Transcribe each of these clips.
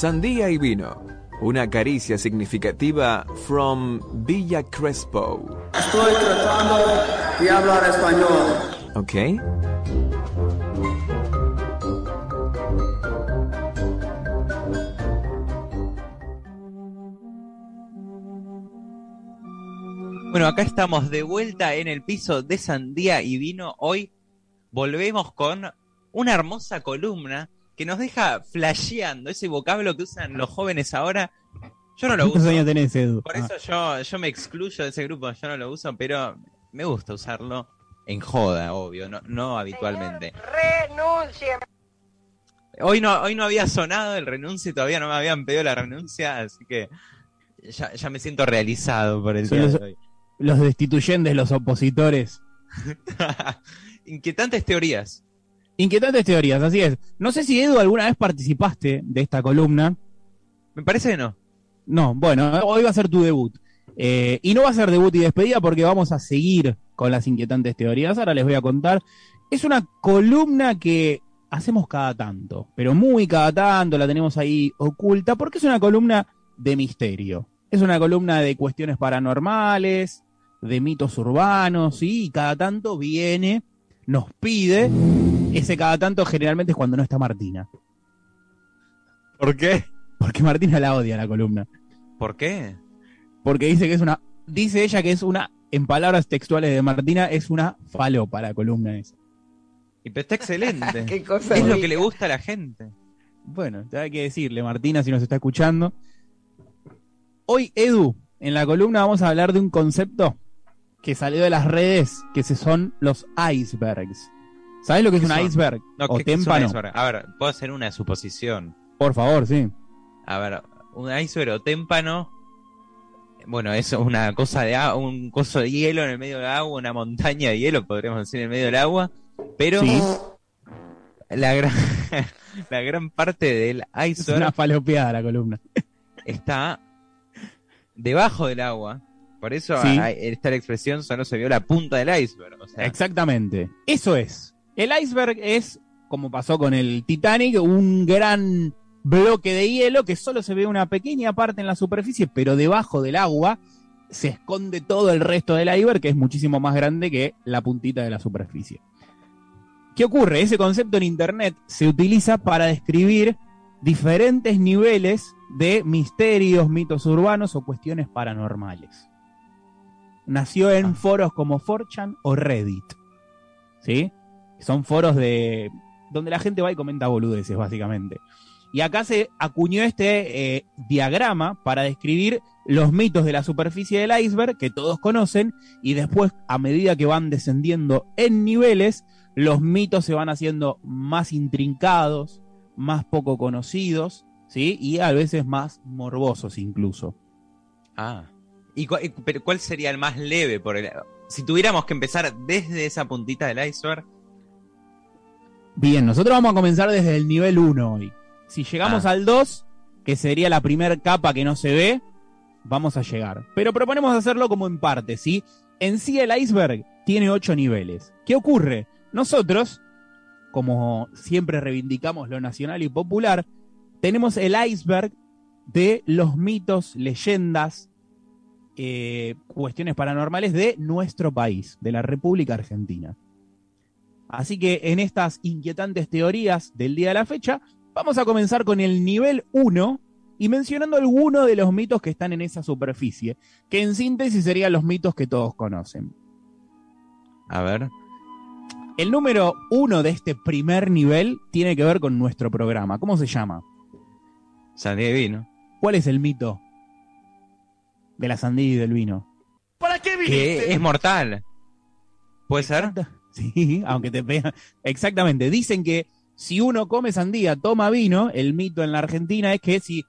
Sandía y vino. Una caricia significativa from Villa Crespo. Estoy tratando de hablar español. ¿Ok? Bueno, acá estamos de vuelta en el piso de Sandía y Vino. Hoy volvemos con una hermosa columna que nos deja flasheando ese vocablo que usan los jóvenes ahora. Yo no lo ¿Cuántos uso. años tenés, Edu? Por Ah, eso yo, yo me excluyo de ese grupo, yo no lo uso, pero me gusta usarlo en joda, obvio, no, no habitualmente. Renuncien. Hoy no, hoy no había sonado el renuncio, todavía no me habían pedido la renuncia, así que ya, ya me siento realizado por el Son día los- de hoy. los destituyentes, los opositores. Inquietantes teorías. Inquietantes teorías, así es. No sé si Edu alguna vez participaste de esta columna. Me parece que no. No, bueno, hoy va a ser tu debut. Eh, y no va a ser debut y despedida porque vamos a seguir con las inquietantes teorías. Ahora les voy a contar. Es una columna que hacemos cada tanto, pero muy cada tanto, la tenemos ahí oculta, porque es una columna de misterio. Es una columna de cuestiones paranormales, de mitos urbanos, y cada tanto viene, nos pide. Ese cada tanto generalmente es cuando no está Martina. ¿Por qué? Porque Martina la odia la columna. ¿Por qué? porque dice que es una, dice ella que es una, en palabras textuales de Martina, es una falopa la columna esa. Y pero está excelente. Qué cosa es lo que le gusta a la gente. Bueno, te hay que decirle, Martina, si nos está escuchando. Hoy, Edu, en la columna vamos a hablar de un concepto que salió de las redes, que se son los icebergs. ¿Sabes lo que es ¿Qué un son? iceberg? No, o ¿qué- qué es un témpano. iceberg? A ver, puedo hacer una suposición. Por favor, sí. A ver, un iceberg o témpano. Bueno, es una cosa de agua, un coso de hielo en el medio del agua, una montaña de hielo, podríamos decir, en el medio del agua. Pero Sí. la gran, la gran parte del Es iceberg una falopeada la columna. está debajo del agua. Por eso Sí. a- esta la expresión solo se vio la punta del iceberg. O sea, Exactamente. Eso es. El iceberg es, como pasó con el Titanic, un gran bloque de hielo que solo se ve una pequeña parte en la superficie, pero debajo del agua se esconde todo el resto del iceberg, que es muchísimo más grande que la puntita de la superficie. ¿Qué ocurre? Ese concepto en Internet se utiliza para describir diferentes niveles de misterios, mitos urbanos o cuestiones paranormales. Nació en Ah. foros como 4chan o Reddit. ¿Sí? Son foros de donde la gente va y comenta boludeces, básicamente. Y acá se acuñó este eh, diagrama para describir los mitos de la superficie del iceberg que todos conocen y después, a medida que van descendiendo en niveles, los mitos se van haciendo más intrincados, más poco conocidos, ¿sí? Y a veces más morbosos incluso. Ah. ¿Y pero cuál sería el más leve? Por si tuviéramos que empezar desde esa puntita del iceberg, Bien, nosotros vamos a comenzar desde el nivel 1 hoy. Si llegamos Ah. al 2, que sería la primera capa que no se ve, vamos a llegar. Pero proponemos hacerlo como en parte, ¿sí? En sí el iceberg tiene 8 niveles. ¿Qué ocurre? Nosotros, como siempre reivindicamos lo nacional y popular, tenemos el iceberg de los mitos, leyendas, eh, cuestiones paranormales de nuestro país, de la República Argentina. Así que en estas inquietantes teorías del día de la fecha, vamos a comenzar con el nivel 1 y mencionando algunos de los mitos que están en esa superficie, que en síntesis serían los mitos que todos conocen. a ver. El número 1 de este primer nivel tiene que ver con nuestro programa. ¿Cómo se llama? Sandía de vino. ¿Cuál es el mito de la sandía y del vino? Que es mortal. ¿Puede ser? Sí, aunque te pega. Exactamente. Dicen que si uno come sandía, toma vino, el mito en la Argentina es que si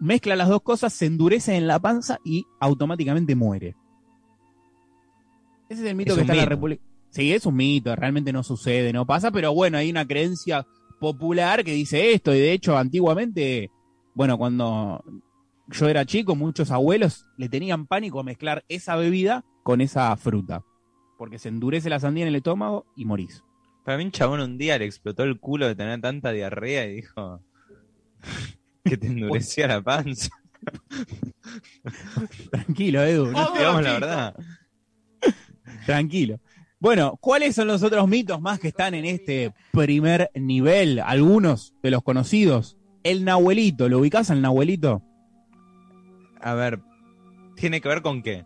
mezcla las dos cosas, se endurece en la panza y automáticamente muere. Ese es el mito Es que está en la. República. Sí, es un mito, realmente no sucede, no pasa, pero bueno, hay una creencia popular que dice esto, y de hecho, antiguamente, bueno, cuando yo era chico, muchos abuelos le tenían pánico a mezclar esa bebida con esa fruta. Porque se endurece la sandía en el estómago y morís. Para mí un chabón un día le explotó el culo de tener tanta diarrea y dijo, Que te endurecía la panza. Tranquilo, Edu. no te Digamos la verdad. Tranquilo. Bueno, ¿cuáles son los otros mitos más que están en este primer nivel? Algunos de los conocidos. El Nahuelito, ¿lo ubicás al Nahuelito? A ver, ¿tiene que ver con qué?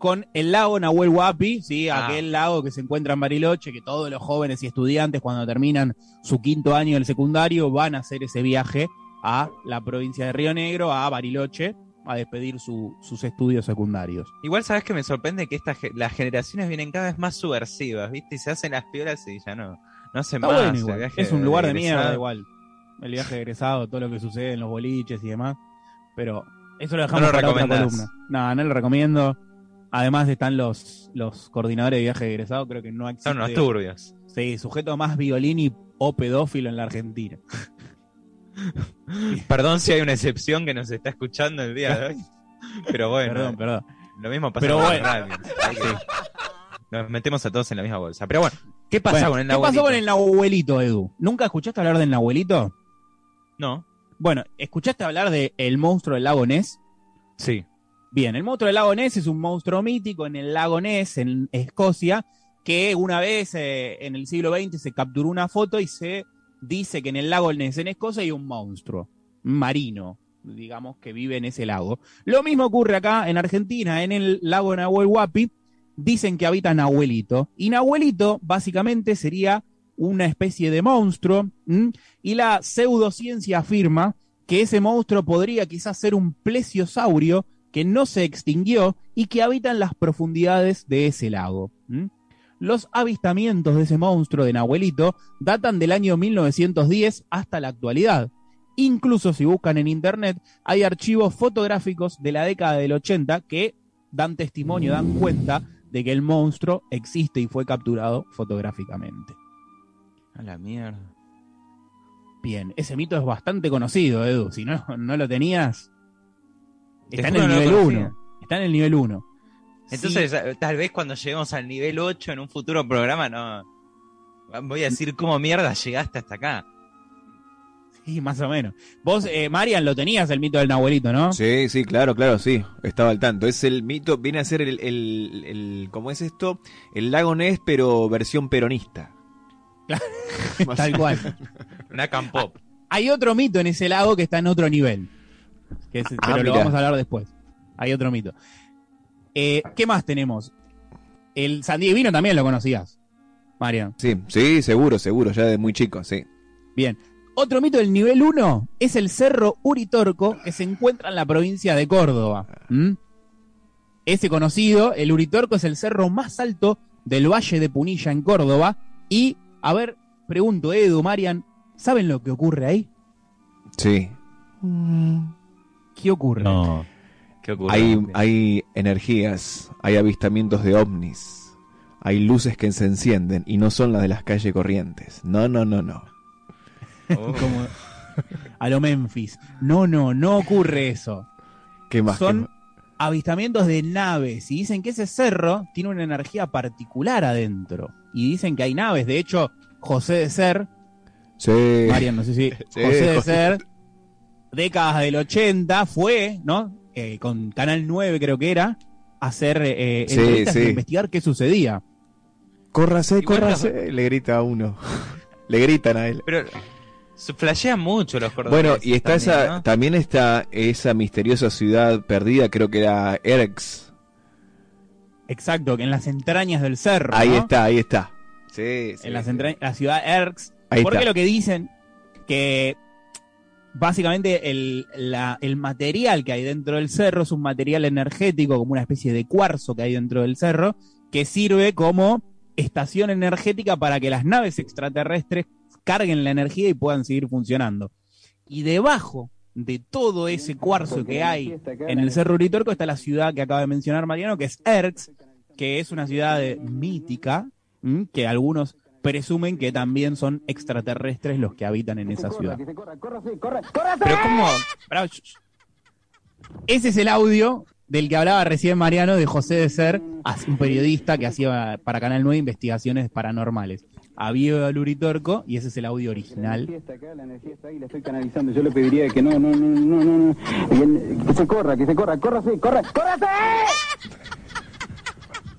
Con el lago Nahuel Huapi, ¿sí? Ah. aquel lago que se encuentra en Bariloche, que todos los jóvenes y estudiantes cuando terminan su quinto año del secundario van a hacer ese viaje a la provincia de Río Negro, a Bariloche, a despedir su- sus estudios secundarios. Igual sabes que me sorprende que estas las generaciones vienen cada vez más subversivas, ¿viste? Y se hacen las piolas y ya no, no hacen Está más. bueno el igual. viaje Es un lugar de egresado. mierda igual. El viaje de egresado, todo lo que sucede en los boliches y demás. Pero eso lo No dejamos lo para otra columna. No, no lo recomiendo. Además están los, los coordinadores de viaje de egresado, creo que no existe. Son unos turbios. Sí, sujeto más violín o pedófilo en la Argentina. Perdón si hay una excepción que nos está escuchando el día de hoy. Pero bueno, perdón, perdón. lo mismo pasa Pero con bueno. radio. Nos metemos a todos en la misma bolsa. Pero bueno, ¿qué pasa Bueno, con el ¿Qué pasó con el Nahuelito, Edu? ¿Nunca escuchaste hablar del Nahuelito? No, Bueno, ¿escuchaste hablar de el monstruo del lago Ness? sí. Bien, el monstruo del lago Ness es un monstruo mítico en el lago Ness, en Escocia, que una vez eh, en el siglo XX se capturó una foto y se dice que en el lago Ness, en Escocia, hay un monstruo marino, digamos, que vive en ese lago. Lo mismo ocurre acá en Argentina, en el lago Nahuel Huapi, dicen que habita Nahuelito. Y Nahuelito, básicamente, sería una especie de monstruo, y la pseudociencia afirma que ese monstruo podría quizás ser un plesiosaurio que no se extinguió y que habita en las profundidades de ese lago. Los avistamientos de ese monstruo de Nahuelito datan del año 1910 hasta la actualidad. Incluso si buscan en internet, hay archivos fotográficos de la década del 80 que dan testimonio, dan cuenta de que el monstruo existe y fue capturado fotográficamente. A la mierda. Bien, ese mito es bastante conocido, Edu. Si no, no lo tenías, Te está en el nivel. 1. Está en el nivel 1. Entonces, tal vez cuando lleguemos al nivel 8 en un futuro programa, no. Voy a decir cómo mierda llegaste hasta acá. Sí, más o menos. Vos, eh, Marian, lo tenías el mito del Nahuelito, ¿no? Sí, sí, claro, claro, sí. Estaba al tanto. Es el mito, viene a ser el, el, el- ¿cómo es esto? El lago Ness, pero versión peronista. Tal cual. Una campop. Hay otro mito en ese lago que está en otro nivel. Que es- Ah, pero lo vamos a hablar después. Hay otro mito. Eh, ¿Qué más tenemos? El San Vino también lo conocías, Marian. Sí, sí, seguro, seguro, ya de muy chico, sí. Bien. Otro mito del nivel 1 es el Cerro Uritorco, que se encuentra en la provincia de Córdoba. ¿Mm? Ese conocido, el Uritorco, es el cerro más alto del Valle de Punilla en Córdoba. Y, a ver, pregunto, Edu, Marian, ¿saben lo que ocurre ahí? Sí. ¿Qué ocurre? No. ¿Qué ocurre? Hay, hay energías, hay avistamientos de ovnis, hay luces que se encienden y no son las de las calles corrientes. No, no, no, no. Oh. Como a lo Memphis. No, no, no ocurre eso. ¿Qué más? Son avistamientos de naves y dicen que ese cerro tiene una energía particular adentro. Y dicen que hay naves. De hecho, José de Ser, Sí. Marian, no sé si Sí, José de José. Ser, décadas del 80, fue, ¿no? Eh, con Canal 9 creo que era, hacer eh, Sí, entrevistas sí. investigar qué sucedía. Córrase, bueno, córrase, le grita a uno. le gritan a él. Pero se flashean mucho los cordobeses. Bueno, y está también, esa, ¿no? también está esa misteriosa ciudad perdida, creo que era Erx. Exacto, que en las entrañas del cerro. Ahí ¿no? está, ahí está. Sí, sí, en las entrañas, la ciudad Erx. Ahí porque está. lo que dicen que básicamente el, material que hay dentro del cerro es un material energético, como una especie de cuarzo que hay dentro del cerro, que sirve como estación energética para que las naves extraterrestres carguen la energía y puedan seguir funcionando. Y debajo de todo ese cuarzo que hay en el Cerro Uritorco está la ciudad que acaba de mencionar Mariano, que es Erx, que es una ciudad mítica, que algunos presumen que también son extraterrestres los que habitan en esa ciudad. Pero sh- Ese es el audio del que hablaba recién Mariano de José de Ser, un periodista que hacía para Canal 9 investigaciones paranormales. a Vivo al Uritorco y ese es el audio La original. energía está acá, la energía está ahí, la estoy canalizando. Yo le pediría que no, no, no, no, no, que se corra, que se corra, córrase, corra, córrase.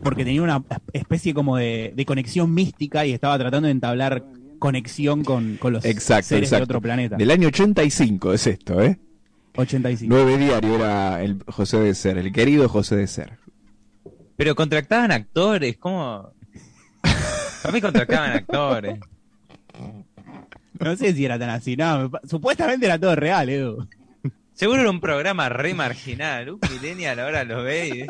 Porque tenía una especie como de, de conexión mística y estaba tratando de entablar conexión con, con los Exacto, seres de otro planeta. Del año 85 es esto, ¿eh? 85. Nueve diario era el José de Ser, el querido José de Ser. Pero contractaban actores, ¿cómo? Para mí contractaban actores. No sé si era tan así, no, me supuestamente era todo real, Edu. Seguro era un programa re marginal. Un millennial ahora lo ve y...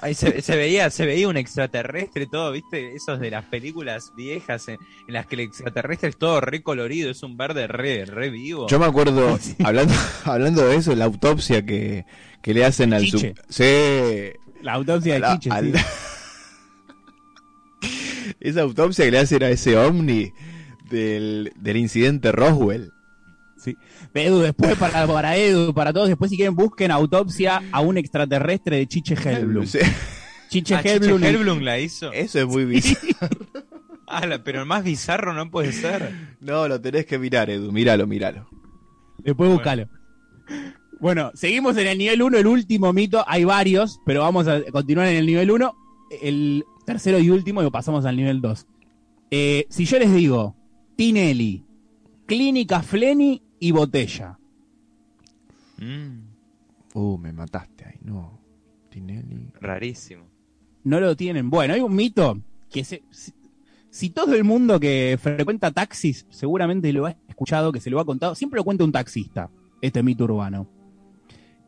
Ahí se, se veía, se veía un extraterrestre todo, ¿viste? Esos de las películas viejas en, en las que el extraterrestre es todo re colorido, es un verde re, re vivo. Yo me acuerdo, hablando, hablando de eso, la autopsia que, que le hacen al sub- Sí, La autopsia de la- Chiche, al- sí. Esa autopsia que le hacen a ese ovni del, del incidente Roswell. Edu, después para, para Edu, para todos, después si quieren busquen autopsia a un extraterrestre de Chiche Hellblum. Sí, Chiche Ah, Chiche Hellblum. Hellblum la hizo. Eso es muy bizarro. Ah, la- pero el más bizarro no puede ser. No, lo tenés que mirar, Edu. Míralo, míralo. Después búscalo. Bueno, seguimos en el nivel 1, el último mito. Hay varios, pero vamos a continuar en el nivel 1. El tercero y último, y pasamos al nivel 2. Eh, si yo les digo Tinelli, Clínica Fleni y Botella. Mm, Uh, me mataste ahí. No. Tinelli. rarísimo. No lo tienen. Bueno, hay un mito que se, si, si todo el mundo que frecuenta taxis seguramente lo ha escuchado, que se lo ha contado, siempre lo cuenta un taxista, este mito urbano.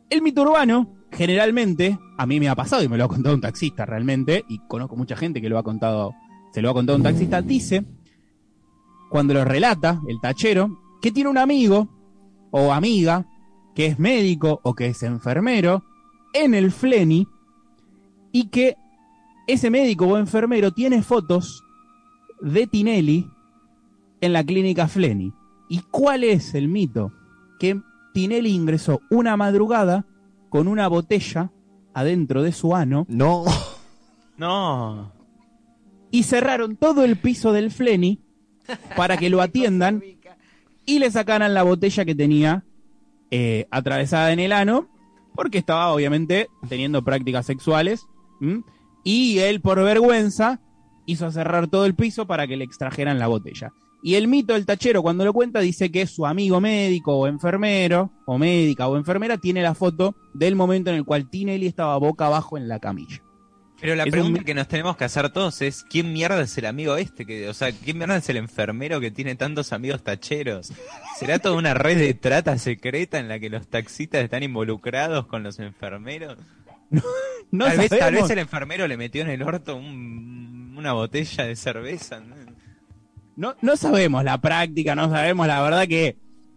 El mito urbano, generalmente, a mí me ha pasado y me lo ha contado un taxista realmente, y conozco mucha gente que lo ha contado, se lo ha contado un taxista, dice, cuando lo relata el tachero, que tiene un amigo o amiga que es médico o que es enfermero en el Fleni y que ese médico o enfermero tiene fotos de Tinelli en la clínica Fleni. ¿Y cuál es el mito? Que Tinelli ingresó una madrugada con una botella adentro de su ano No. No. y cerraron todo el piso del Fleni para que lo atiendan y le sacaran la botella que tenía eh, atravesada en el ano, porque estaba obviamente teniendo prácticas sexuales, y él por vergüenza hizo cerrar todo el piso para que le extrajeran la botella. Y el mito del tachero cuando lo cuenta dice que su amigo médico o enfermero, o médica o enfermera, tiene la foto del momento en el cual Tinelli estaba boca abajo en la camilla. Pero la Es pregunta que nos tenemos que hacer todos es ¿quién mierda es el amigo este? Que, o sea, ¿quién mierda es el enfermero que tiene tantos amigos tacheros? ¿Será toda una red de trata secreta en la que los taxistas están involucrados con los enfermeros? No tal, vez, tal vez el enfermero le metió en el orto un- una botella de cerveza. ¿no? No, no sabemos la práctica, no sabemos la verdad que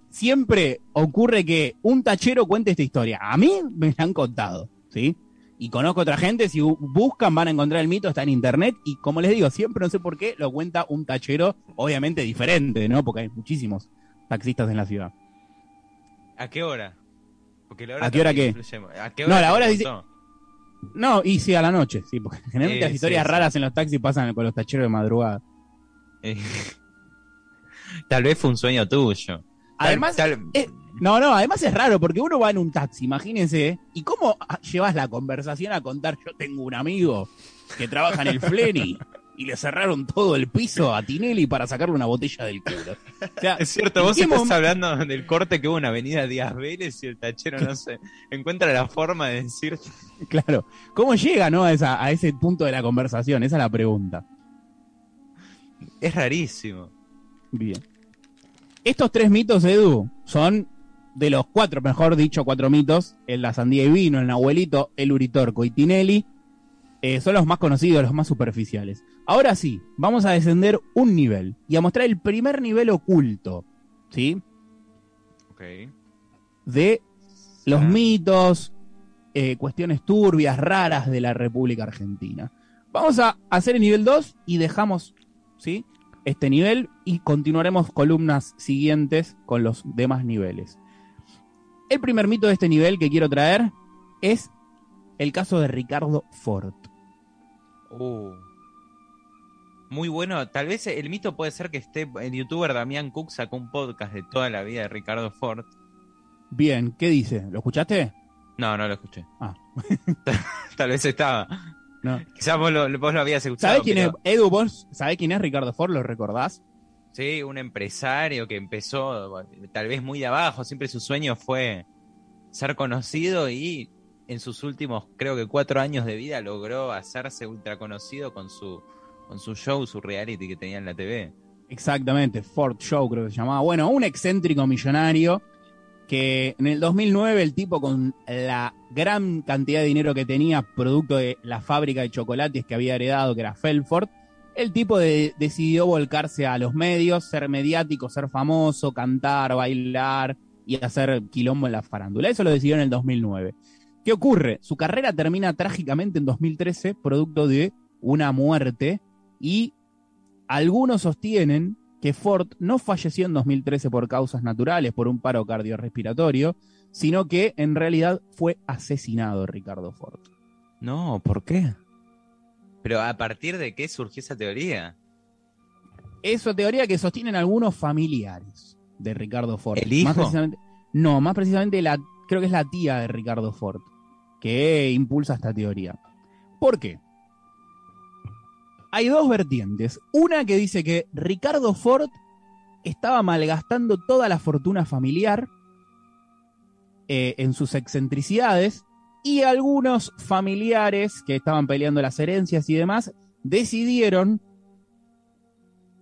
siempre ocurre que un tachero cuente esta historia. A mí me la han contado, ¿sí? Y conozco otra gente, si bu- buscan van a encontrar el mito, está en internet y como les digo, siempre no sé por qué lo cuenta un tachero, obviamente diferente, ¿no? Porque hay muchísimos taxistas en la ciudad. ¿A qué hora? Porque la hora ¿A qué hora qué? ¿A qué No, hora la te hora dice-? No, y sí, a la noche, sí, porque generalmente las historias sí, sí. raras en los taxis pasan con los tacheros de madrugada. Eh, Tal vez fue un sueño tuyo. Tal- Además, tal- Eh, no, no, además es raro porque uno va en un taxi, imagínense, ¿y cómo llevas la conversación a contar yo tengo un amigo que trabaja en el Fleni y le cerraron todo el piso a Tinelli para sacarle una botella del culo? O sea, Es cierto, ¿en vos estás hablando del corte que hubo en Avenida Díaz Vélez y el tachero no se encuentra la forma de decir Claro, ¿cómo llega no, a, esa, a ese punto de la conversación? Esa es la pregunta. es rarísimo. Bien. Estos tres mitos, Edu, son de los cuatro, mejor dicho, cuatro mitos, el la sandía y vino, el nahuelito, el uritorco y Tinelli, eh, son los más conocidos, los más superficiales. Ahora sí, vamos a descender un nivel y a mostrar el primer nivel oculto, ¿sí? Ok. De los mitos, eh, cuestiones turbias, raras de la República Argentina. Vamos a hacer el nivel 2 y dejamos, ¿sí? Este nivel y continuaremos columnas siguientes con los demás niveles. El primer mito de este nivel que quiero traer es el caso de Ricardo Ford. Uh. Muy bueno. Tal vez el mito puede ser que esté. El youtuber Damián Cook sacó un podcast de toda la vida de Ricardo Ford. Bien, ¿qué dice? ¿Lo escuchaste? No, no lo escuché. Ah. Tal vez estaba. No. Quizás vos lo, vos lo habías escuchado. ¿Sabés quién pero- es? Edu, vos sabés quién es Ricardo Ford? ¿Lo recordás? Sí, un empresario que empezó tal vez muy de abajo. Siempre su sueño fue ser conocido y en sus últimos, creo que cuatro años de vida, logró hacerse ultra conocido con su, con su show, su reality que tenía en la TV. Exactamente, Ford Show creo que se llamaba. Bueno, un excéntrico millonario que en el 2009 el tipo con la gran cantidad de dinero que tenía, producto de la fábrica de chocolates que había heredado, que era Felford, el tipo de- decidió volcarse a los medios, ser mediático, ser famoso, cantar, bailar y hacer quilombo en la farándula. Eso lo decidió en el 2009. ¿Qué ocurre? Su carrera termina trágicamente en 2013, producto de una muerte y algunos sostienen que Ford no falleció en 2013 por causas naturales, por un paro cardiorrespiratorio, sino que en realidad fue asesinado Ricardo Ford. No, ¿por qué? Pero a partir de qué surgió esa teoría? Eso teoría que sostienen algunos familiares de Ricardo Ford. ¿El hijo? Más precisamente, no, más precisamente la, creo que es la tía de Ricardo Ford que impulsa esta teoría. ¿Por qué? Hay dos vertientes. Una que dice que Ricardo Ford estaba malgastando toda la fortuna familiar eh, en sus excentricidades y algunos familiares que estaban peleando las herencias y demás decidieron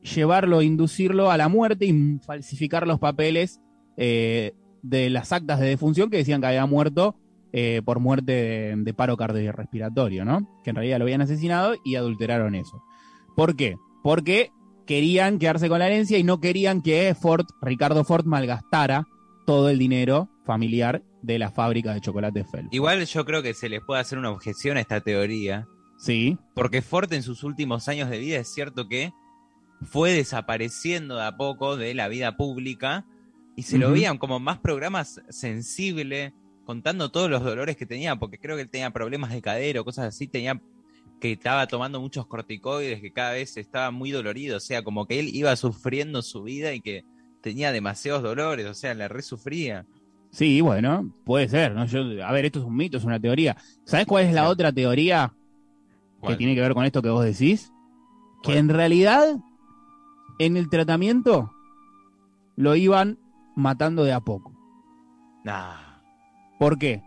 llevarlo, inducirlo a la muerte y falsificar los papeles eh, de las actas de defunción que decían que había muerto eh, por muerte de, de paro cardiorrespiratorio, ¿no? Que en realidad lo habían asesinado y adulteraron eso. ¿Por qué? Porque querían quedarse con la herencia y no querían que Ford, Ricardo Ford, malgastara todo el dinero familiar de la fábrica de chocolate Fel. Igual yo creo que se les puede hacer una objeción a esta teoría, Sí, porque Ford en sus últimos años de vida es cierto que fue desapareciendo de a poco de la vida pública y se lo veían como más programas sensibles, contando todos los dolores que tenía, porque creo que él tenía problemas de cadera o cosas así, tenía que estaba tomando muchos corticoides, que cada vez estaba muy dolorido, o sea, como que él iba sufriendo su vida y que tenía demasiados dolores, o sea, la resufría. Sí, bueno, puede ser, ¿no? Yo, a ver, esto es un mito, es una teoría. ¿Sabes cuál es la otra teoría que tiene que ver con esto que vos decís? Que en realidad, en el tratamiento, lo iban matando de a poco. Nah. ¿Por qué?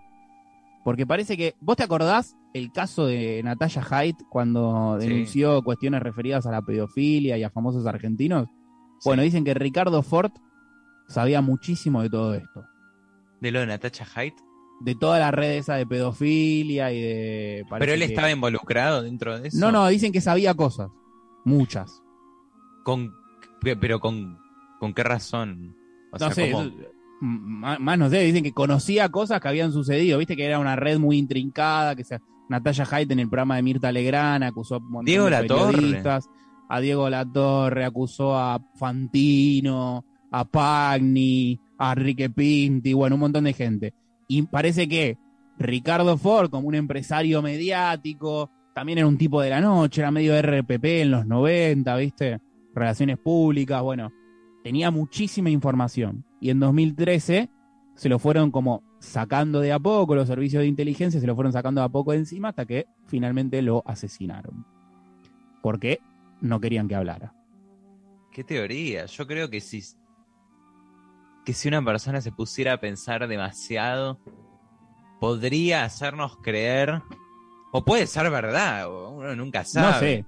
Porque parece que. ¿Vos te acordás el caso de Natalia Haidt cuando Sí. denunció cuestiones referidas a la pedofilia y a famosos argentinos? Sí. Bueno, dicen que Ricardo Ford sabía muchísimo de todo esto. De lo de Natasha Haidt. De toda la red esa de pedofilia y de. Pero él que- estaba involucrado dentro de eso. No, no, dicen que sabía cosas. Muchas. Con, pero con, ¿con qué razón? O no sea, sé, ¿cómo? eso- m- más, no sé, dicen que conocía cosas que habían sucedido, viste que era una red muy intrincada, que se, Natalia Haidt en el programa de Mirta Legrand acusó a un montón Diego de periodistas, a Diego Latorre, acusó a Fantino, a Pagni, a Enrique Pinti, bueno, un montón de gente. Y parece que Ricardo Ford, como un empresario mediático, también era un tipo de la noche, era medio RPP en los 90, ¿viste? Relaciones públicas, bueno, tenía muchísima información. Y en 2013 se lo fueron como sacando de a poco, los servicios de inteligencia se lo fueron sacando de a poco de encima hasta que finalmente lo asesinaron. Porque no querían que hablara. ¿Qué teoría? Yo creo que si, que si una persona se pusiera a pensar demasiado, podría hacernos creer, o puede ser verdad, uno nunca sabe. No sé.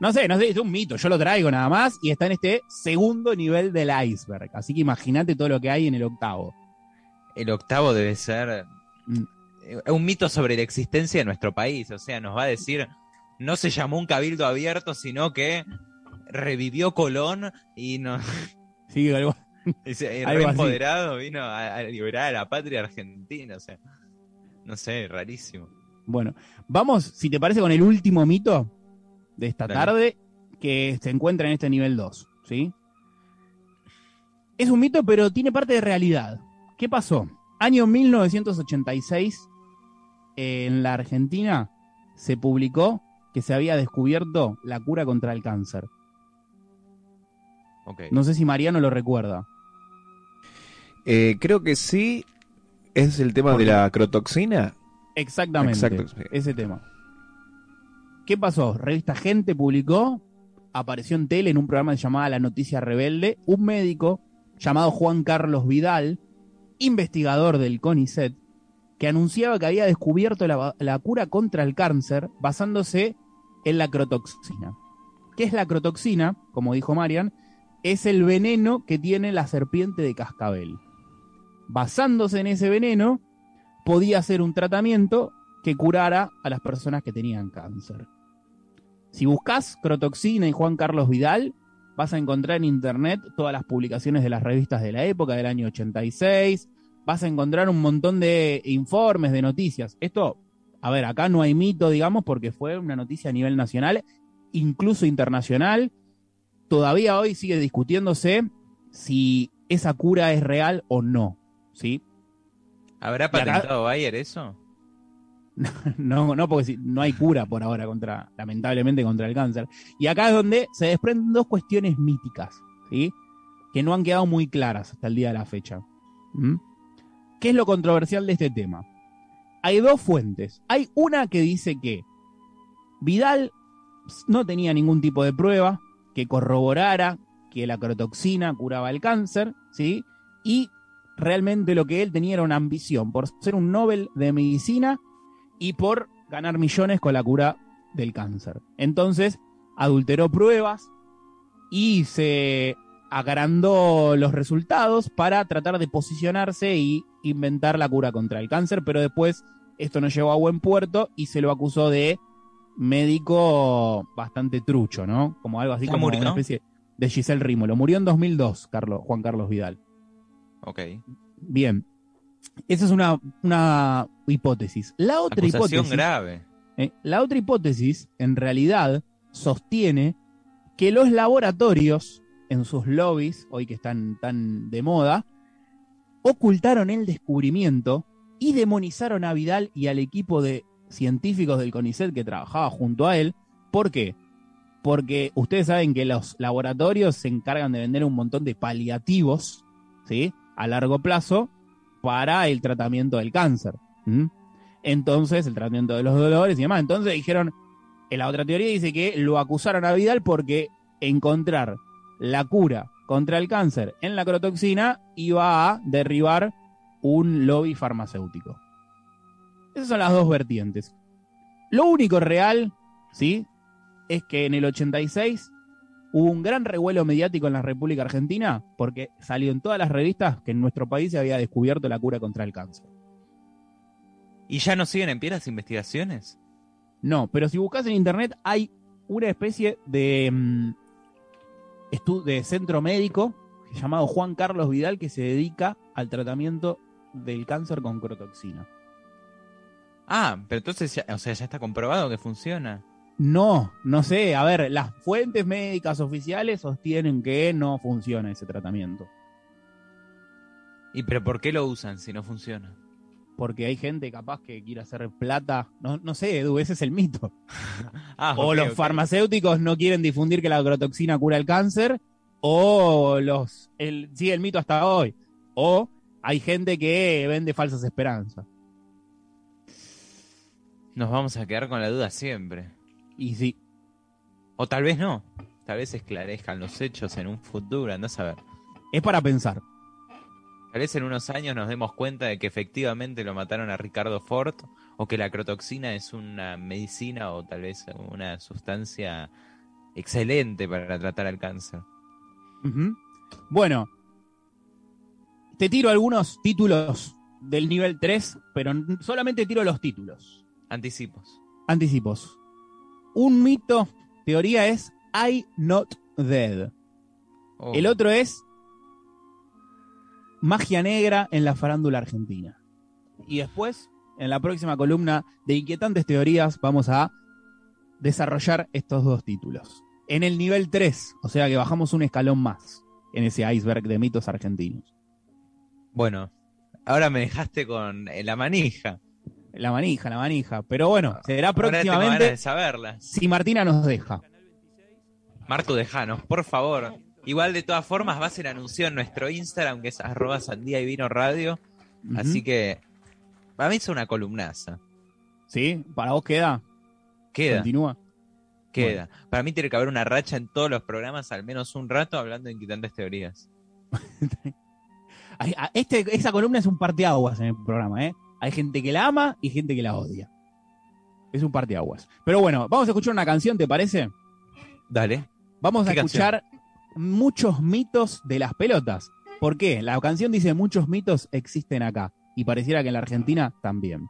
No sé, no sé, es un mito. Yo lo traigo nada más y está en este segundo nivel del iceberg. Así que imagínate todo lo que hay en el octavo. El octavo debe ser Mm. eh, un mito sobre la existencia de nuestro país. O sea, nos va a decir, no se llamó un cabildo abierto, sino que revivió Colón y no, Sí, algo- Algo así. empoderado vino a, a liberar a la patria argentina. O sea, no sé, rarísimo. Bueno, vamos, si te parece, con el último mito de esta Dale. tarde que se encuentra en este nivel 2, ¿sí? Es un mito, pero tiene parte de realidad. ¿Qué pasó? Año 1986, en la Argentina, se publicó que se había descubierto la cura contra el cáncer. Ok. No sé si Mariano lo recuerda. Eh, creo que sí. Es el tema ¿Por de qué? la crotoxina. Exactamente. Exacto. Ese tema. ¿Qué pasó? Revista Gente publicó, apareció en tele en un programa llamado La Noticia Rebelde, un médico llamado Juan Carlos Vidal, investigador del CONICET, que anunciaba que había descubierto la, la cura contra el cáncer basándose en la crotoxina. ¿Qué es la crotoxina? Como dijo Marian, es el veneno que tiene la serpiente de cascabel. Basándose en ese veneno, podía hacer un tratamiento que curara a las personas que tenían cáncer. Si buscas crotoxina y Juan Carlos Vidal, vas a encontrar en internet todas las publicaciones de las revistas de la época del año 86, vas a encontrar un montón de informes, de noticias. Esto, a ver, acá no hay mito, digamos, porque fue una noticia a nivel nacional, incluso internacional. Todavía hoy sigue discutiéndose si esa cura es real o no, ¿sí? ¿Habrá acá- patentado Bayer eso? No, no, porque no hay cura por ahora contra, lamentablemente, contra el cáncer. Y acá es donde se desprenden dos cuestiones míticas, ¿sí? Que no han quedado muy claras hasta el día de la fecha. ¿Mm? ¿Qué es lo controversial de este tema? Hay dos fuentes. Hay una que dice que Vidal no tenía ningún tipo de prueba que corroborara que la crotoxina curaba el cáncer, ¿sí? Y realmente lo que él tenía era una ambición por ser un Nobel de medicina y por ganar millones con la cura del cáncer. Entonces, adulteró pruebas y se agrandó los resultados para tratar de posicionarse y inventar la cura contra el cáncer, pero después esto no llegó a buen puerto y se lo acusó de médico bastante trucho, ¿no? Como algo así ¿Ya como murió? una especie de Giselle Rímolo. Murió en 2002, Carlos, Juan Carlos Vidal. Ok. Bien. Esa es una, una hipótesis. La otra Acusación hipótesis. grave. eh, la otra hipótesis, en realidad, sostiene que los laboratorios, en sus lobbies, hoy que están tan de moda, ocultaron el descubrimiento y demonizaron a Vidal y al equipo de científicos del CONICET que trabajaba junto a él. ¿Por qué? Porque ustedes saben que los laboratorios se encargan de vender un montón de paliativos, ¿sí? A largo plazo para el tratamiento del cáncer. Entonces, el tratamiento de los dolores y demás. Entonces dijeron, en la otra teoría dice que lo acusaron a Vidal porque encontrar la cura contra el cáncer en la crotoxina iba a derribar un lobby farmacéutico. Esas son las dos vertientes. Lo único real, ¿sí? Es que en el 86 hubo un gran revuelo mediático en la República Argentina porque salió en todas las revistas que en nuestro país se había descubierto la cura contra el cáncer. ¿Y ya no siguen en pie las investigaciones? No, pero si buscas en internet hay una especie de, estu- de centro médico llamado Juan Carlos Vidal que se dedica al tratamiento del cáncer con crotoxina. Ah, pero entonces, ya, o sea, ya está comprobado que funciona. No, no sé, a ver, las fuentes médicas oficiales sostienen que no funciona ese tratamiento. ¿Y pero por qué lo usan si no funciona? Porque hay gente capaz que quiere hacer plata. No, no sé, Edu, ese es el mito. Ah, o los farmacéuticos no quieren difundir que la crotoxina cura el cáncer, o los el, sigue el mito hasta hoy. O hay gente que vende falsas esperanzas. Nos vamos a quedar con la duda siempre. Y sí, O tal vez no. Tal vez esclarezcan los hechos en un futuro, andás a ver. es para pensar. Tal vez en unos años nos demos cuenta de que efectivamente lo mataron a Ricardo Ford o que la crotoxina es una medicina o tal vez una sustancia excelente para tratar el cáncer. Bueno, te tiro algunos títulos del nivel 3, pero solamente tiro los títulos. Anticipos. Anticipos. Un mito, teoría es I not dead. Oh, El otro es magia negra en la farándula argentina. Y después, en la próxima columna de inquietantes teorías, vamos a desarrollar estos dos títulos. En el nivel 3, o sea que bajamos un escalón más en ese iceberg de mitos argentinos. Bueno, ahora me dejaste con eh, la manija. La manija, la manija. Pero bueno, será próximamente saberlas. si Martina nos deja. Martu, dejanos, por favor. Igual de todas formas va a ser anuncio en nuestro Instagram, que es arroba sandía y vino radio. Así que para mí es una columnaza. ¿Sí? ¿Para vos queda? Queda, Continúa. queda. Para mí tiene que haber una racha en todos los programas, al menos un rato, hablando de inquietantes teorías. Este, esa columna es un parteaguas en el programa, ¿eh? Hay gente que la ama y gente que la odia. Es un parteaguas. Pero bueno, vamos a escuchar una canción, ¿te parece? Dale. Vamos a ¿Qué escuchar muchos mitos de las pelotas. ¿Por qué? La canción dice muchos mitos existen acá. Y pareciera que en la Argentina también.